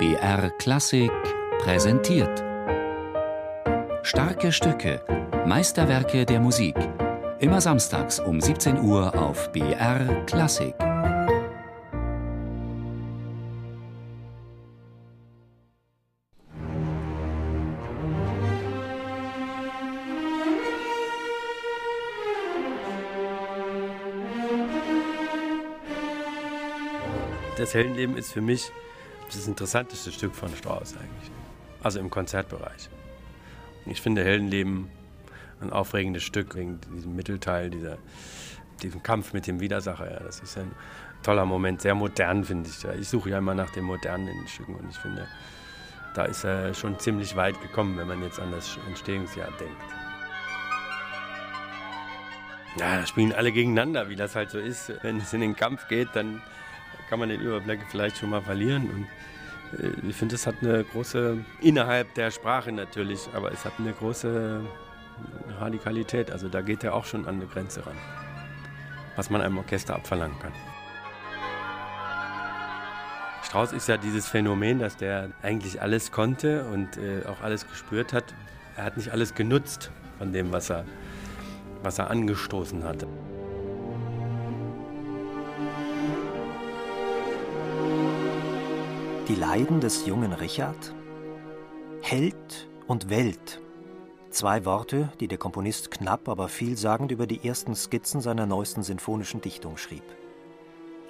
BR Klassik präsentiert. Starke Stücke, Meisterwerke der Musik. Immer samstags um 17 Uhr auf BR Klassik. Das Heldenleben ist für mich das interessanteste Stück von Strauss eigentlich. Also im Konzertbereich. Ich finde Heldenleben ein aufregendes Stück wegen diesem Mittelteil, dieser, diesem Kampf mit dem Widersacher. Ja, das ist ein toller Moment, sehr modern, finde ich. Ich suche ja immer nach dem Modernen in den Stücken und ich finde, da ist er schon ziemlich weit gekommen, wenn man jetzt an das Entstehungsjahr denkt. Ja, da spielen alle gegeneinander, wie das halt so ist. Wenn es in den Kampf geht, dann kann man den Überblick vielleicht schon mal verlieren. Und äh, ich finde, es hat eine große, innerhalb der Sprache natürlich, aber es hat eine große Radikalität. Also da geht er auch schon an eine Grenze ran, was man einem Orchester abverlangen kann. Strauss ist ja dieses Phänomen, dass der eigentlich alles konnte und äh, auch alles gespürt hat. Er hat nicht alles genutzt von dem, was er, was er angestoßen hatte. Die Leiden des jungen Richard? Held und Welt. Zwei Worte, die der Komponist knapp, aber vielsagend über die ersten Skizzen seiner neuesten sinfonischen Dichtung schrieb.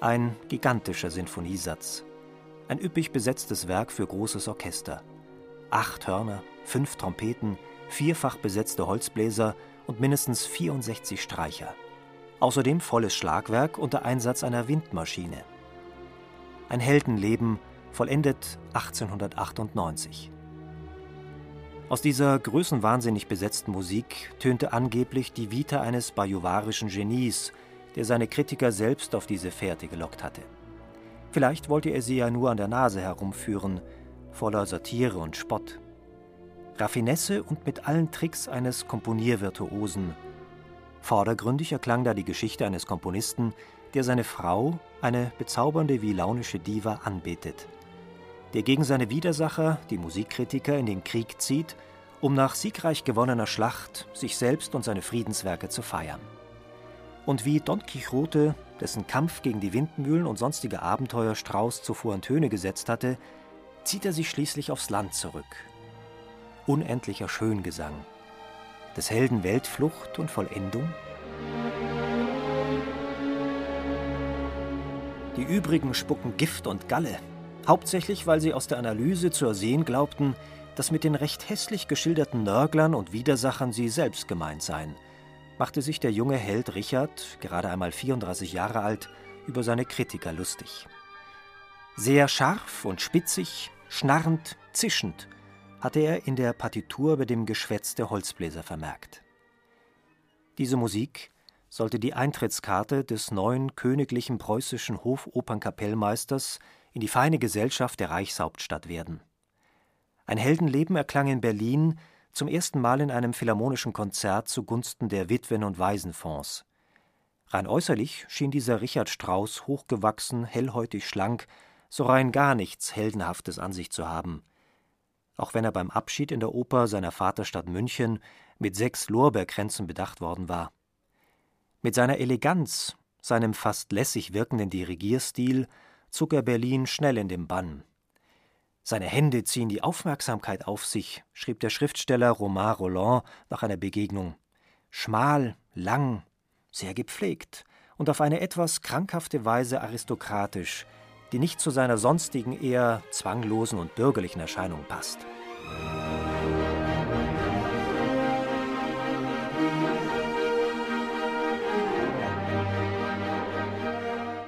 Ein gigantischer Sinfoniesatz. Ein üppig besetztes Werk für großes Orchester. Acht Hörner, fünf Trompeten, vierfach besetzte Holzbläser und mindestens 64 Streicher. Außerdem volles Schlagwerk unter Einsatz einer Windmaschine. Ein Heldenleben vollendet 1898. Aus dieser größenwahnsinnig besetzten Musik tönte angeblich die Vita eines bajuwarischen Genies, der seine Kritiker selbst auf diese Fährte gelockt hatte. Vielleicht wollte er sie ja nur an der Nase herumführen, voller Satire und Spott. Raffinesse und mit allen Tricks eines Komponiervirtuosen. Vordergründig erklang da die Geschichte eines Komponisten, der seine Frau, eine bezaubernde wie launische Diva, anbetet der gegen seine Widersacher, die Musikkritiker, in den Krieg zieht, um nach siegreich gewonnener Schlacht sich selbst und seine Friedenswerke zu feiern. Und wie Don Quixote, dessen Kampf gegen die Windmühlen und sonstige Abenteuer Strauß zuvor in Töne gesetzt hatte, zieht er sich schließlich aufs Land zurück. Unendlicher Schöngesang, des Helden Weltflucht und Vollendung? Die übrigen spucken Gift und Galle, hauptsächlich weil sie aus der Analyse zu ersehen glaubten, dass mit den recht hässlich geschilderten Nörglern und Widersachern sie selbst gemeint seien, machte sich der junge Held Richard, gerade einmal 34 Jahre alt, über seine Kritiker lustig. Sehr scharf und spitzig, schnarrend, zischend, hatte er in der Partitur bei dem Geschwätz der Holzbläser vermerkt. Diese Musik sollte die Eintrittskarte des neuen königlichen preußischen Hofopernkapellmeisters in die feine Gesellschaft der Reichshauptstadt werden. Ein Heldenleben erklang in Berlin zum ersten Mal in einem philharmonischen Konzert zugunsten der Witwen- und Waisenfonds. Rein äußerlich schien dieser Richard Strauss hochgewachsen, hellhäutig schlank, so rein gar nichts Heldenhaftes an sich zu haben. Auch wenn er beim Abschied in der Oper seiner Vaterstadt München mit sechs Lorbeerkränzen bedacht worden war. Mit seiner Eleganz, seinem fast lässig wirkenden Dirigierstil zog er Berlin schnell in den Bann. Seine Hände ziehen die Aufmerksamkeit auf sich, schrieb der Schriftsteller Romain Roland nach einer Begegnung. Schmal, lang, sehr gepflegt und auf eine etwas krankhafte Weise aristokratisch, die nicht zu seiner sonstigen eher zwanglosen und bürgerlichen Erscheinung passt.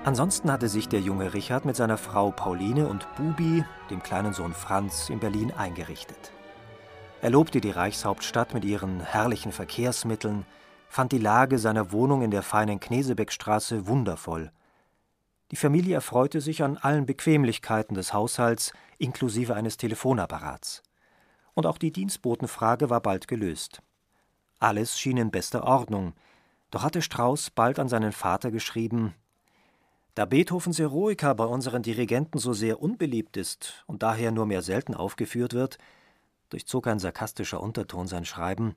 Ansonsten hatte sich der junge Richard mit seiner Frau Pauline und Bubi, dem kleinen Sohn Franz, in Berlin eingerichtet. Er lobte die Reichshauptstadt mit ihren herrlichen Verkehrsmitteln, fand die Lage seiner Wohnung in der feinen Knesebeckstraße wundervoll. Die Familie erfreute sich an allen Bequemlichkeiten des Haushalts inklusive eines Telefonapparats. Und auch die Dienstbotenfrage war bald gelöst. Alles schien in bester Ordnung, doch hatte Strauß bald an seinen Vater geschrieben, Da Beethovens Eroica bei unseren Dirigenten so sehr unbeliebt ist und daher nur mehr selten aufgeführt wird, durchzog ein sarkastischer Unterton sein Schreiben,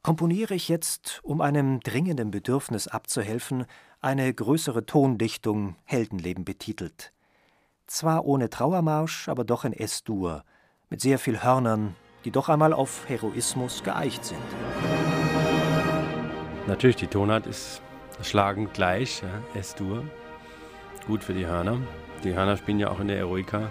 komponiere ich jetzt, um einem dringenden Bedürfnis abzuhelfen, eine größere Tondichtung Heldenleben betitelt. Zwar ohne Trauermarsch, aber doch in S-Dur, mit sehr viel Hörnern, die doch einmal auf Heroismus geeicht sind. Natürlich, die Tonart ist schlagend gleich, ja, S-Dur gut für die Hörner. Die Hörner spielen ja auch in der Eroica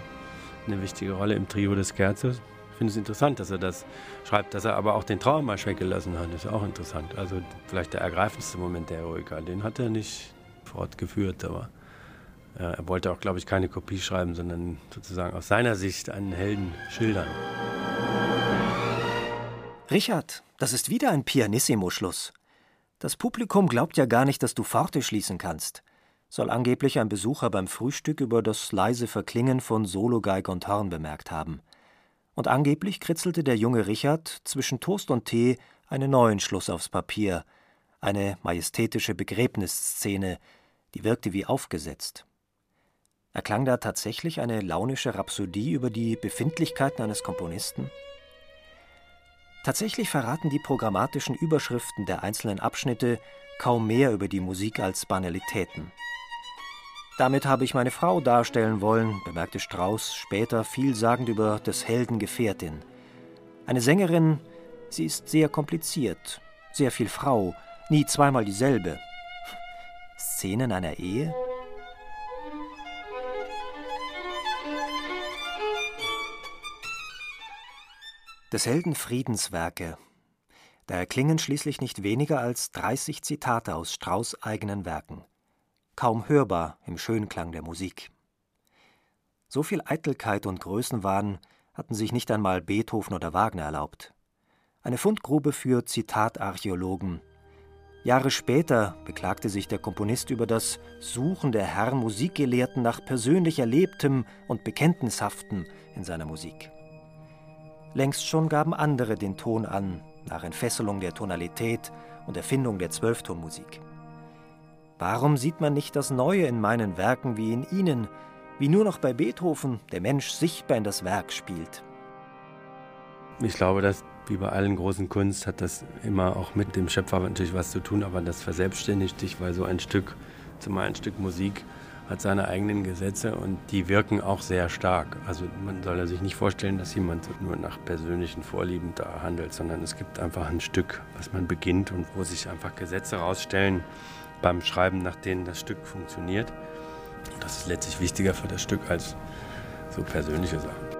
eine wichtige Rolle im Trio des Scherzos. Ich finde es interessant, dass er das schreibt, dass er aber auch den Trauermarsch weggelassen hat. Ist auch interessant. Also vielleicht der ergreifendste Moment der Eroica. Den hat er nicht fortgeführt, aber ja, er wollte auch, glaube ich, keine Kopie schreiben, sondern sozusagen aus seiner Sicht einen Helden schildern. Richard, das ist wieder ein Pianissimo-Schluss. Das Publikum glaubt ja gar nicht, dass du Forte schließen kannst soll angeblich ein Besucher beim Frühstück über das leise Verklingen von Sologeig und Horn bemerkt haben. Und angeblich kritzelte der junge Richard zwischen Toast und Tee einen neuen Schluss aufs Papier, eine majestätische Begräbnisszene, die wirkte wie aufgesetzt. Erklang da tatsächlich eine launische Rhapsodie über die Befindlichkeiten eines Komponisten? Tatsächlich verraten die programmatischen Überschriften der einzelnen Abschnitte kaum mehr über die Musik als Banalitäten. Damit habe ich meine Frau darstellen wollen, bemerkte Strauß später vielsagend über des Helden Gefährtin. Eine Sängerin, sie ist sehr kompliziert, sehr viel Frau, nie zweimal dieselbe. Szenen einer Ehe? Des Helden Friedenswerke. Da erklingen schließlich nicht weniger als 30 Zitate aus Strauß eigenen Werken kaum hörbar im Schönklang der Musik. So viel Eitelkeit und Größenwahn hatten sich nicht einmal Beethoven oder Wagner erlaubt. Eine Fundgrube für Zitatarchäologen. Jahre später beklagte sich der Komponist über das Suchen der Herren Musikgelehrten nach persönlich Erlebtem und Bekenntnishaften in seiner Musik. Längst schon gaben andere den Ton an, nach Entfesselung der Tonalität und Erfindung der Zwölftonmusik. Warum sieht man nicht das Neue in meinen Werken wie in ihnen, wie nur noch bei Beethoven der Mensch sichtbar in das Werk spielt? Ich glaube, dass wie bei allen großen Kunst hat das immer auch mit dem Schöpfer natürlich was zu tun, aber das verselbstständigt dich, weil so ein Stück, zumal ein Stück Musik, hat seine eigenen Gesetze und die wirken auch sehr stark. Also man soll sich nicht vorstellen, dass jemand nur nach persönlichen Vorlieben da handelt, sondern es gibt einfach ein Stück, was man beginnt und wo sich einfach Gesetze rausstellen, beim Schreiben, nach denen das Stück funktioniert. Und das ist letztlich wichtiger für das Stück als so persönliche Sachen.